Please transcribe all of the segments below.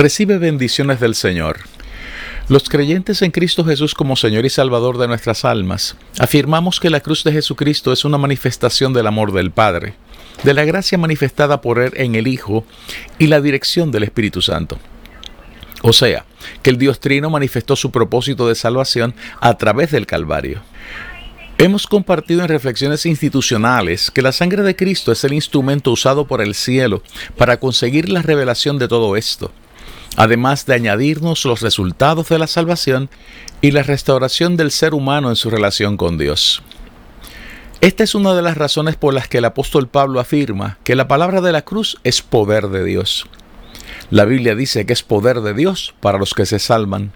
Recibe bendiciones del Señor. Los creyentes en Cristo Jesús como Señor y Salvador de nuestras almas, afirmamos que la cruz de Jesucristo es una manifestación del amor del Padre, de la gracia manifestada por Él en el Hijo y la dirección del Espíritu Santo. O sea, que el Dios Trino manifestó su propósito de salvación a través del Calvario. Hemos compartido en reflexiones institucionales que la sangre de Cristo es el instrumento usado por el cielo para conseguir la revelación de todo esto además de añadirnos los resultados de la salvación y la restauración del ser humano en su relación con Dios. Esta es una de las razones por las que el apóstol Pablo afirma que la palabra de la cruz es poder de Dios. La Biblia dice que es poder de Dios para los que se salvan.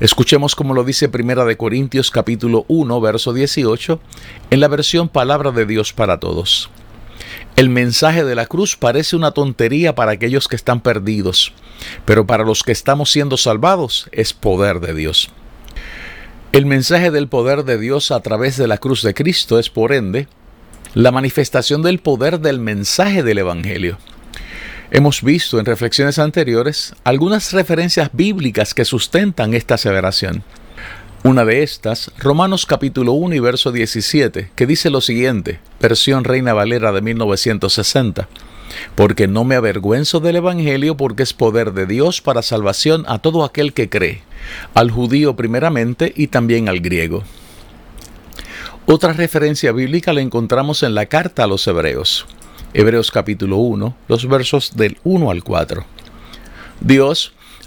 Escuchemos como lo dice Primera de Corintios capítulo 1 verso 18 en la versión Palabra de Dios para todos. El mensaje de la cruz parece una tontería para aquellos que están perdidos, pero para los que estamos siendo salvados es poder de Dios. El mensaje del poder de Dios a través de la cruz de Cristo es, por ende, la manifestación del poder del mensaje del Evangelio. Hemos visto en reflexiones anteriores algunas referencias bíblicas que sustentan esta aseveración. Una de estas, Romanos capítulo 1 y verso 17, que dice lo siguiente, versión Reina Valera de 1960. Porque no me avergüenzo del Evangelio porque es poder de Dios para salvación a todo aquel que cree, al judío primeramente y también al griego. Otra referencia bíblica la encontramos en la carta a los Hebreos, Hebreos capítulo 1, los versos del 1 al 4. Dios,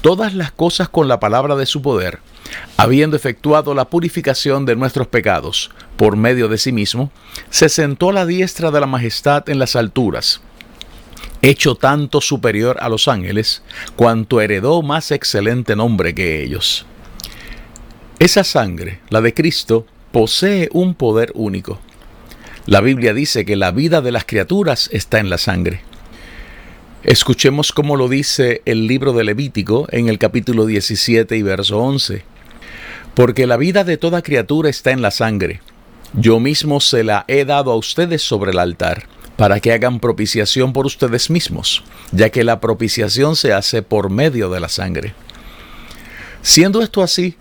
todas las cosas con la palabra de su poder, habiendo efectuado la purificación de nuestros pecados por medio de sí mismo, se sentó a la diestra de la majestad en las alturas, hecho tanto superior a los ángeles, cuanto heredó más excelente nombre que ellos. Esa sangre, la de Cristo, posee un poder único. La Biblia dice que la vida de las criaturas está en la sangre. Escuchemos cómo lo dice el libro de Levítico en el capítulo 17 y verso 11. Porque la vida de toda criatura está en la sangre. Yo mismo se la he dado a ustedes sobre el altar, para que hagan propiciación por ustedes mismos, ya que la propiciación se hace por medio de la sangre. Siendo esto así,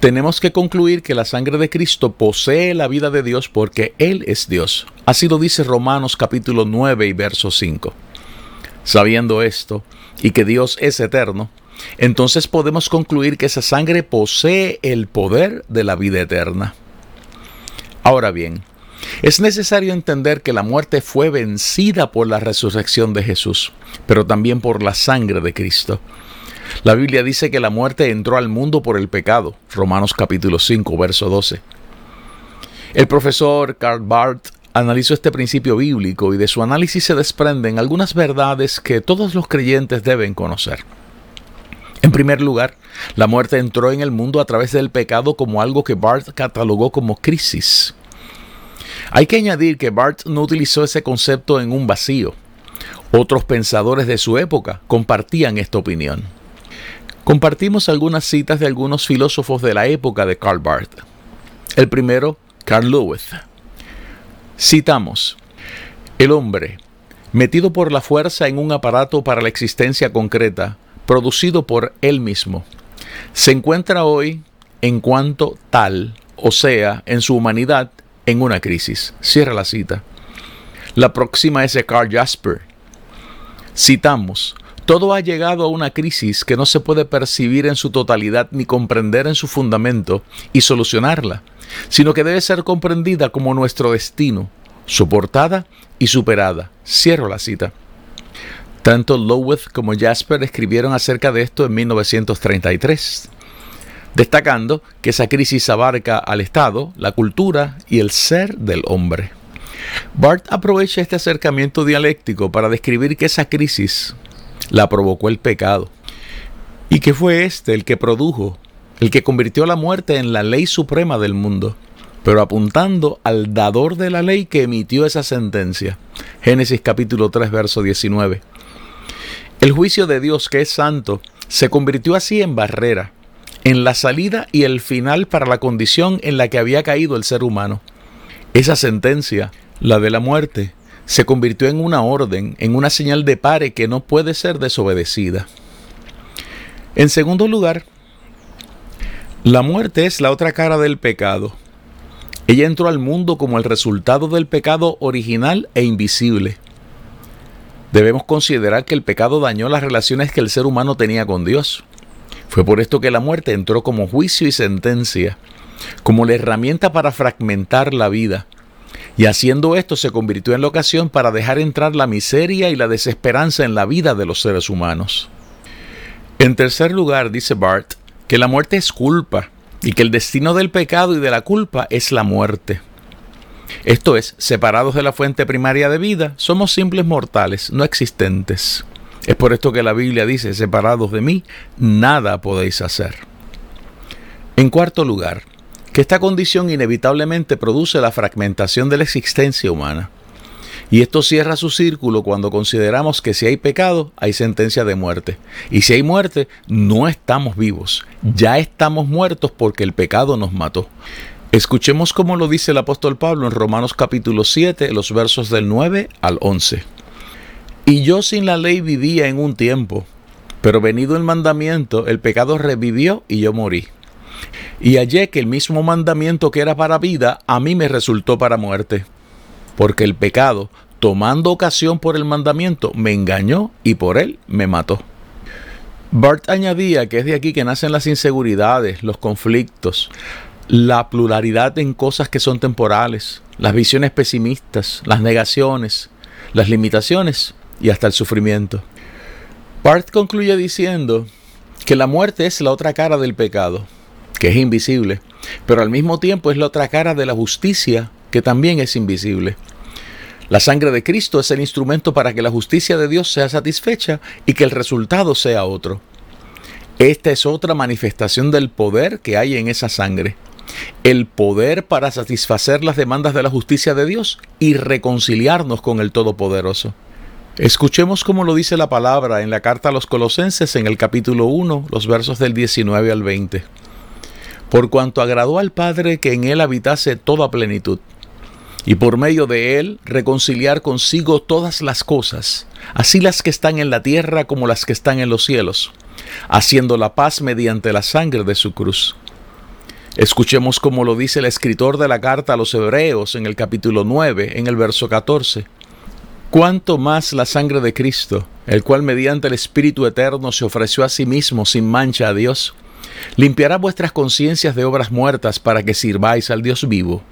tenemos que concluir que la sangre de Cristo posee la vida de Dios porque Él es Dios. Así lo dice Romanos capítulo 9 y verso 5. Sabiendo esto y que Dios es eterno, entonces podemos concluir que esa sangre posee el poder de la vida eterna. Ahora bien, es necesario entender que la muerte fue vencida por la resurrección de Jesús, pero también por la sangre de Cristo. La Biblia dice que la muerte entró al mundo por el pecado, Romanos capítulo 5, verso 12. El profesor Karl Barth analizó este principio bíblico y de su análisis se desprenden algunas verdades que todos los creyentes deben conocer. En primer lugar, la muerte entró en el mundo a través del pecado como algo que Barth catalogó como crisis. Hay que añadir que Barth no utilizó ese concepto en un vacío. Otros pensadores de su época compartían esta opinión. Compartimos algunas citas de algunos filósofos de la época de Karl Barth. El primero, Carl Lewis. Citamos, el hombre, metido por la fuerza en un aparato para la existencia concreta, producido por él mismo, se encuentra hoy en cuanto tal, o sea, en su humanidad, en una crisis. Cierra la cita. La próxima es de Carl Jasper. Citamos, todo ha llegado a una crisis que no se puede percibir en su totalidad ni comprender en su fundamento y solucionarla, sino que debe ser comprendida como nuestro destino, soportada y superada. Cierro la cita. Tanto Loweth como Jasper escribieron acerca de esto en 1933, destacando que esa crisis abarca al Estado, la cultura y el ser del hombre. Bart aprovecha este acercamiento dialéctico para describir que esa crisis la provocó el pecado y que fue este el que produjo, el que convirtió la muerte en la ley suprema del mundo, pero apuntando al dador de la ley que emitió esa sentencia. Génesis capítulo 3, verso 19. El juicio de Dios, que es santo, se convirtió así en barrera, en la salida y el final para la condición en la que había caído el ser humano. Esa sentencia, la de la muerte, se convirtió en una orden, en una señal de pare que no puede ser desobedecida. En segundo lugar, la muerte es la otra cara del pecado. Ella entró al mundo como el resultado del pecado original e invisible. Debemos considerar que el pecado dañó las relaciones que el ser humano tenía con Dios. Fue por esto que la muerte entró como juicio y sentencia, como la herramienta para fragmentar la vida. Y haciendo esto se convirtió en la ocasión para dejar entrar la miseria y la desesperanza en la vida de los seres humanos. En tercer lugar, dice Bart, que la muerte es culpa y que el destino del pecado y de la culpa es la muerte. Esto es, separados de la fuente primaria de vida, somos simples mortales, no existentes. Es por esto que la Biblia dice, separados de mí, nada podéis hacer. En cuarto lugar, que esta condición inevitablemente produce la fragmentación de la existencia humana. Y esto cierra su círculo cuando consideramos que si hay pecado, hay sentencia de muerte. Y si hay muerte, no estamos vivos. Ya estamos muertos porque el pecado nos mató. Escuchemos cómo lo dice el apóstol Pablo en Romanos capítulo 7, los versos del 9 al 11. Y yo sin la ley vivía en un tiempo, pero venido el mandamiento, el pecado revivió y yo morí. Y hallé que el mismo mandamiento que era para vida, a mí me resultó para muerte, porque el pecado, tomando ocasión por el mandamiento, me engañó y por él me mató. Bart añadía que es de aquí que nacen las inseguridades, los conflictos, la pluralidad en cosas que son temporales, las visiones pesimistas, las negaciones, las limitaciones y hasta el sufrimiento. Part concluye diciendo que la muerte es la otra cara del pecado, que es invisible, pero al mismo tiempo es la otra cara de la justicia, que también es invisible. La sangre de Cristo es el instrumento para que la justicia de Dios sea satisfecha y que el resultado sea otro. Esta es otra manifestación del poder que hay en esa sangre el poder para satisfacer las demandas de la justicia de Dios y reconciliarnos con el Todopoderoso. Escuchemos cómo lo dice la palabra en la carta a los Colosenses en el capítulo 1, los versos del 19 al 20. Por cuanto agradó al Padre que en él habitase toda plenitud, y por medio de él reconciliar consigo todas las cosas, así las que están en la tierra como las que están en los cielos, haciendo la paz mediante la sangre de su cruz Escuchemos como lo dice el escritor de la carta a los Hebreos en el capítulo 9, en el verso 14. Cuánto más la sangre de Cristo, el cual mediante el Espíritu Eterno se ofreció a sí mismo sin mancha a Dios, limpiará vuestras conciencias de obras muertas para que sirváis al Dios vivo.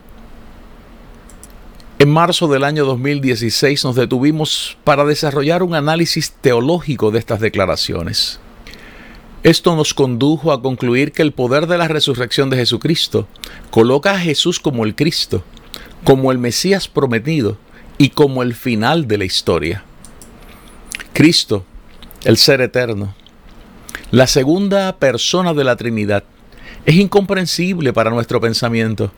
En marzo del año 2016 nos detuvimos para desarrollar un análisis teológico de estas declaraciones. Esto nos condujo a concluir que el poder de la resurrección de Jesucristo coloca a Jesús como el Cristo, como el Mesías prometido y como el final de la historia. Cristo, el ser eterno, la segunda persona de la Trinidad, es incomprensible para nuestro pensamiento.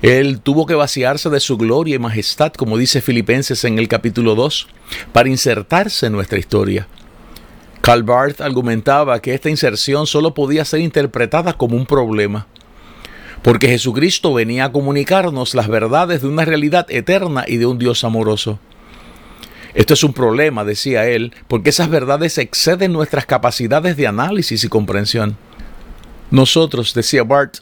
Él tuvo que vaciarse de su gloria y majestad, como dice Filipenses en el capítulo 2, para insertarse en nuestra historia. Calvart argumentaba que esta inserción solo podía ser interpretada como un problema, porque Jesucristo venía a comunicarnos las verdades de una realidad eterna y de un Dios amoroso. Esto es un problema, decía él, porque esas verdades exceden nuestras capacidades de análisis y comprensión. Nosotros, decía Bart,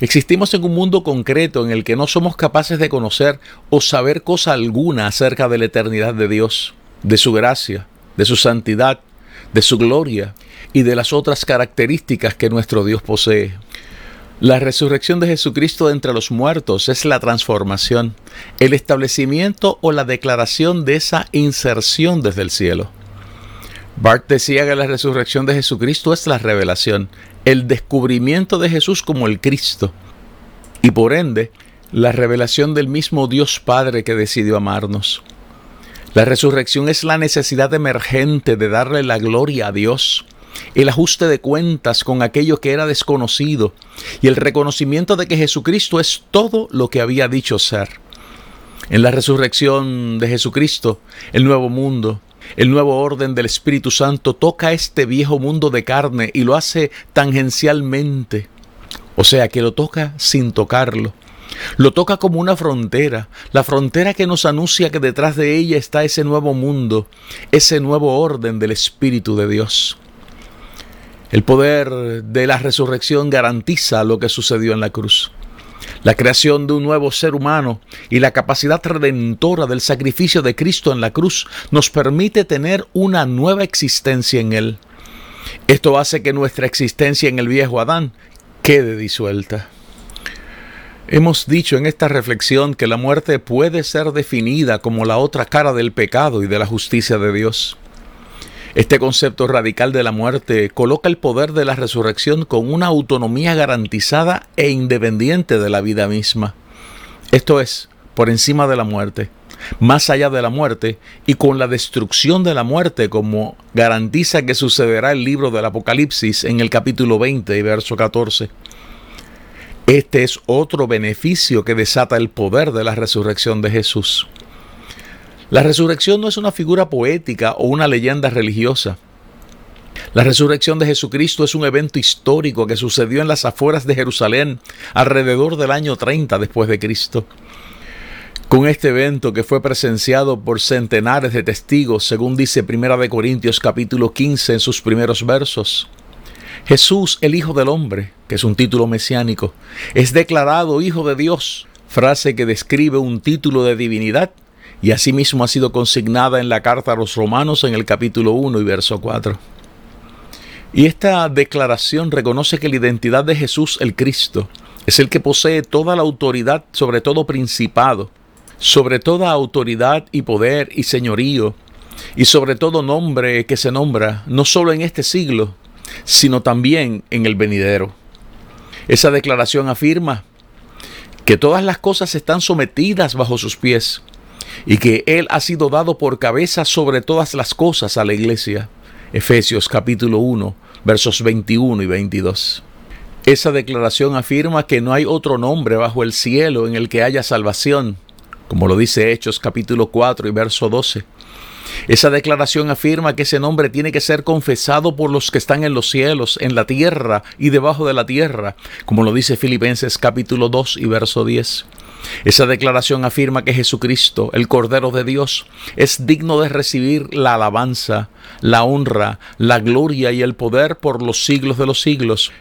Existimos en un mundo concreto en el que no somos capaces de conocer o saber cosa alguna acerca de la eternidad de Dios, de su gracia, de su santidad, de su gloria y de las otras características que nuestro Dios posee. La resurrección de Jesucristo entre los muertos es la transformación, el establecimiento o la declaración de esa inserción desde el cielo. Bart decía que la resurrección de Jesucristo es la revelación, el descubrimiento de Jesús como el Cristo y por ende la revelación del mismo Dios Padre que decidió amarnos. La resurrección es la necesidad emergente de darle la gloria a Dios, el ajuste de cuentas con aquello que era desconocido y el reconocimiento de que Jesucristo es todo lo que había dicho ser. En la resurrección de Jesucristo, el nuevo mundo, el nuevo orden del Espíritu Santo toca este viejo mundo de carne y lo hace tangencialmente, o sea que lo toca sin tocarlo. Lo toca como una frontera, la frontera que nos anuncia que detrás de ella está ese nuevo mundo, ese nuevo orden del Espíritu de Dios. El poder de la resurrección garantiza lo que sucedió en la cruz la creación de un nuevo ser humano y la capacidad redentora del sacrificio de Cristo en la cruz nos permite tener una nueva existencia en Él. Esto hace que nuestra existencia en el viejo Adán quede disuelta. Hemos dicho en esta reflexión que la muerte puede ser definida como la otra cara del pecado y de la justicia de Dios. Este concepto radical de la muerte coloca el poder de la resurrección con una autonomía garantizada e independiente de la vida misma. Esto es, por encima de la muerte, más allá de la muerte y con la destrucción de la muerte como garantiza que sucederá el libro del Apocalipsis en el capítulo 20 y verso 14. Este es otro beneficio que desata el poder de la resurrección de Jesús. La resurrección no es una figura poética o una leyenda religiosa. La resurrección de Jesucristo es un evento histórico que sucedió en las afueras de Jerusalén alrededor del año 30 después de Cristo. Con este evento que fue presenciado por centenares de testigos, según dice Primera de Corintios capítulo 15 en sus primeros versos, Jesús, el Hijo del Hombre, que es un título mesiánico, es declarado Hijo de Dios, frase que describe un título de divinidad y asimismo ha sido consignada en la carta a los romanos en el capítulo 1 y verso 4. Y esta declaración reconoce que la identidad de Jesús el Cristo es el que posee toda la autoridad sobre todo principado, sobre toda autoridad y poder y señorío, y sobre todo nombre que se nombra no solo en este siglo, sino también en el venidero. Esa declaración afirma que todas las cosas están sometidas bajo sus pies y que Él ha sido dado por cabeza sobre todas las cosas a la iglesia. Efesios capítulo 1, versos 21 y 22. Esa declaración afirma que no hay otro nombre bajo el cielo en el que haya salvación, como lo dice Hechos capítulo 4 y verso 12. Esa declaración afirma que ese nombre tiene que ser confesado por los que están en los cielos, en la tierra y debajo de la tierra, como lo dice Filipenses capítulo 2 y verso 10. Esa declaración afirma que Jesucristo, el Cordero de Dios, es digno de recibir la alabanza, la honra, la gloria y el poder por los siglos de los siglos,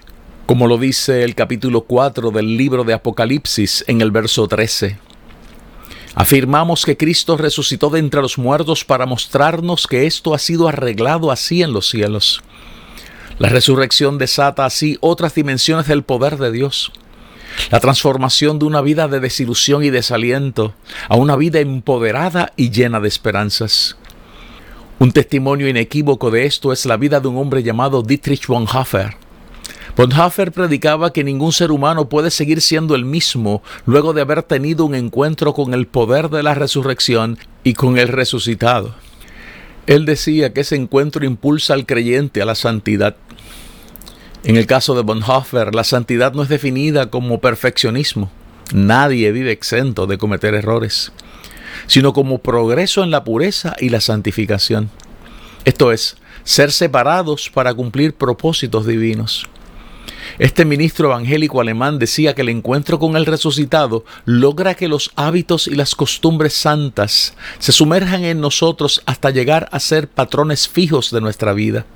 como lo dice el capítulo 4 del libro de Apocalipsis en el verso 13. Afirmamos que Cristo resucitó de entre los muertos para mostrarnos que esto ha sido arreglado así en los cielos. La resurrección desata así otras dimensiones del poder de Dios la transformación de una vida de desilusión y desaliento a una vida empoderada y llena de esperanzas. Un testimonio inequívoco de esto es la vida de un hombre llamado Dietrich Bonhoeffer. Bonhoeffer predicaba que ningún ser humano puede seguir siendo el mismo luego de haber tenido un encuentro con el poder de la resurrección y con el resucitado. Él decía que ese encuentro impulsa al creyente a la santidad. En el caso de Bonhoeffer, la santidad no es definida como perfeccionismo. Nadie vive exento de cometer errores, sino como progreso en la pureza y la santificación. Esto es, ser separados para cumplir propósitos divinos. Este ministro evangélico alemán decía que el encuentro con el resucitado logra que los hábitos y las costumbres santas se sumerjan en nosotros hasta llegar a ser patrones fijos de nuestra vida.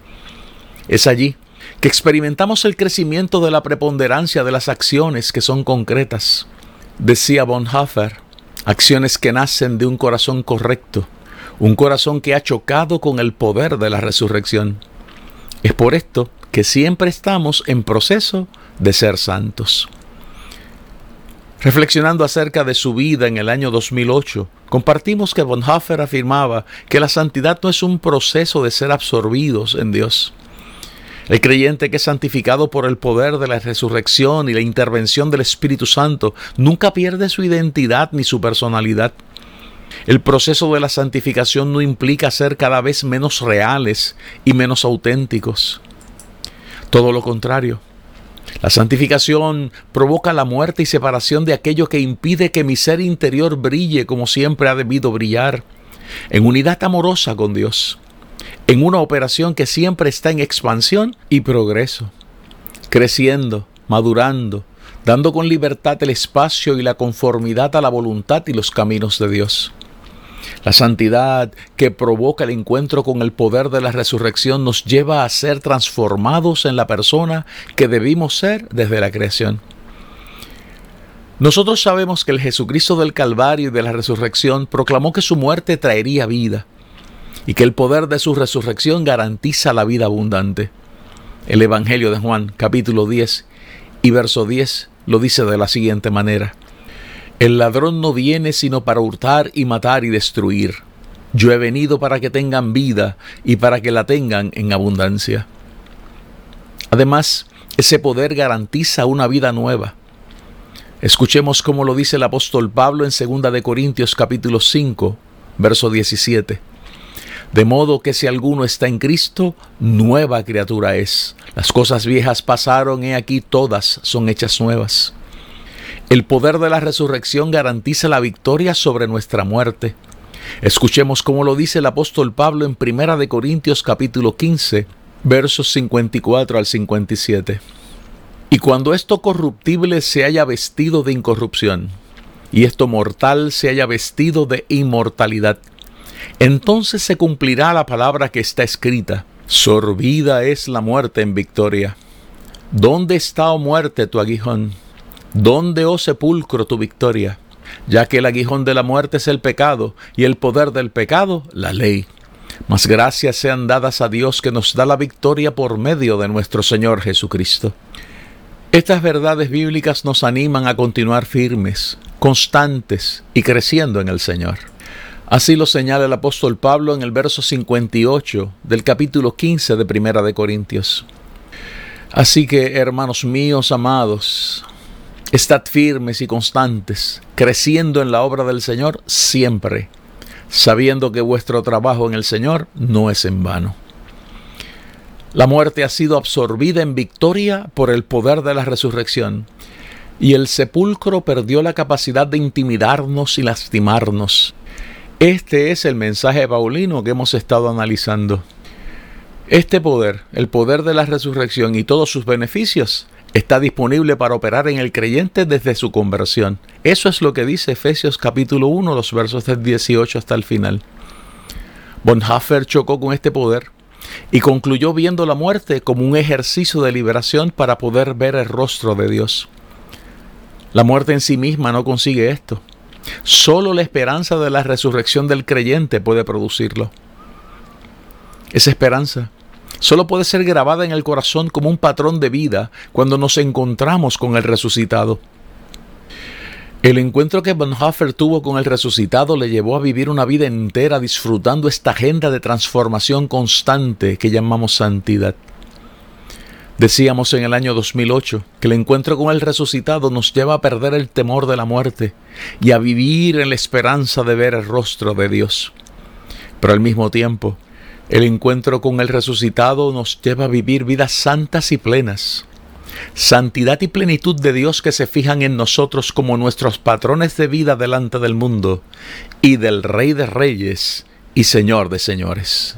Es allí que experimentamos el crecimiento de la preponderancia de las acciones que son concretas. Decía Bonhoeffer, acciones que nacen de un corazón correcto, un corazón que ha chocado con el poder de la resurrección. Es por esto que siempre estamos en proceso de ser santos. Reflexionando acerca de su vida en el año 2008, compartimos que Bonhoeffer afirmaba que la santidad no es un proceso de ser absorbidos en Dios. El creyente que es santificado por el poder de la resurrección y la intervención del Espíritu Santo nunca pierde su identidad ni su personalidad. El proceso de la santificación no implica ser cada vez menos reales y menos auténticos. Todo lo contrario. La santificación provoca la muerte y separación de aquello que impide que mi ser interior brille como siempre ha debido brillar, en unidad amorosa con Dios, en una operación que siempre está en expansión y progreso, creciendo, madurando, dando con libertad el espacio y la conformidad a la voluntad y los caminos de Dios. La santidad que provoca el encuentro con el poder de la resurrección nos lleva a ser transformados en la persona que debimos ser desde la creación. Nosotros sabemos que el Jesucristo del Calvario y de la resurrección proclamó que su muerte traería vida y que el poder de su resurrección garantiza la vida abundante. El Evangelio de Juan capítulo 10 y verso 10 lo dice de la siguiente manera. El ladrón no viene sino para hurtar y matar y destruir. Yo he venido para que tengan vida y para que la tengan en abundancia. Además, ese poder garantiza una vida nueva. Escuchemos cómo lo dice el apóstol Pablo en 2 de Corintios capítulo 5, verso 17. De modo que si alguno está en Cristo, nueva criatura es. Las cosas viejas pasaron, he aquí todas son hechas nuevas. El poder de la resurrección garantiza la victoria sobre nuestra muerte. Escuchemos cómo lo dice el apóstol Pablo en Primera de Corintios capítulo 15, versos 54 al 57. Y cuando esto corruptible se haya vestido de incorrupción, y esto mortal se haya vestido de inmortalidad, entonces se cumplirá la palabra que está escrita, sorbida es la muerte en victoria. ¿Dónde está, oh muerte, tu aguijón? ¿Dónde, oh sepulcro, tu victoria? Ya que el aguijón de la muerte es el pecado y el poder del pecado, la ley. Mas gracias sean dadas a Dios que nos da la victoria por medio de nuestro Señor Jesucristo. Estas verdades bíblicas nos animan a continuar firmes, constantes y creciendo en el Señor. Así lo señala el apóstol Pablo en el verso 58 del capítulo 15 de Primera de Corintios. Así que, hermanos míos amados, Estad firmes y constantes, creciendo en la obra del Señor siempre, sabiendo que vuestro trabajo en el Señor no es en vano. La muerte ha sido absorbida en victoria por el poder de la resurrección, y el sepulcro perdió la capacidad de intimidarnos y lastimarnos. Este es el mensaje paulino que hemos estado analizando. Este poder, el poder de la resurrección y todos sus beneficios, está disponible para operar en el creyente desde su conversión. Eso es lo que dice Efesios capítulo 1, los versos del 18 hasta el final. Bonhoeffer chocó con este poder y concluyó viendo la muerte como un ejercicio de liberación para poder ver el rostro de Dios. La muerte en sí misma no consigue esto. Solo la esperanza de la resurrección del creyente puede producirlo. Esa esperanza solo puede ser grabada en el corazón como un patrón de vida cuando nos encontramos con el resucitado. El encuentro que Bonhoeffer tuvo con el resucitado le llevó a vivir una vida entera disfrutando esta agenda de transformación constante que llamamos santidad. Decíamos en el año 2008 que el encuentro con el resucitado nos lleva a perder el temor de la muerte y a vivir en la esperanza de ver el rostro de Dios. Pero al mismo tiempo, el encuentro con el resucitado nos lleva a vivir vidas santas y plenas. Santidad y plenitud de Dios que se fijan en nosotros como nuestros patrones de vida delante del mundo y del Rey de Reyes y Señor de Señores.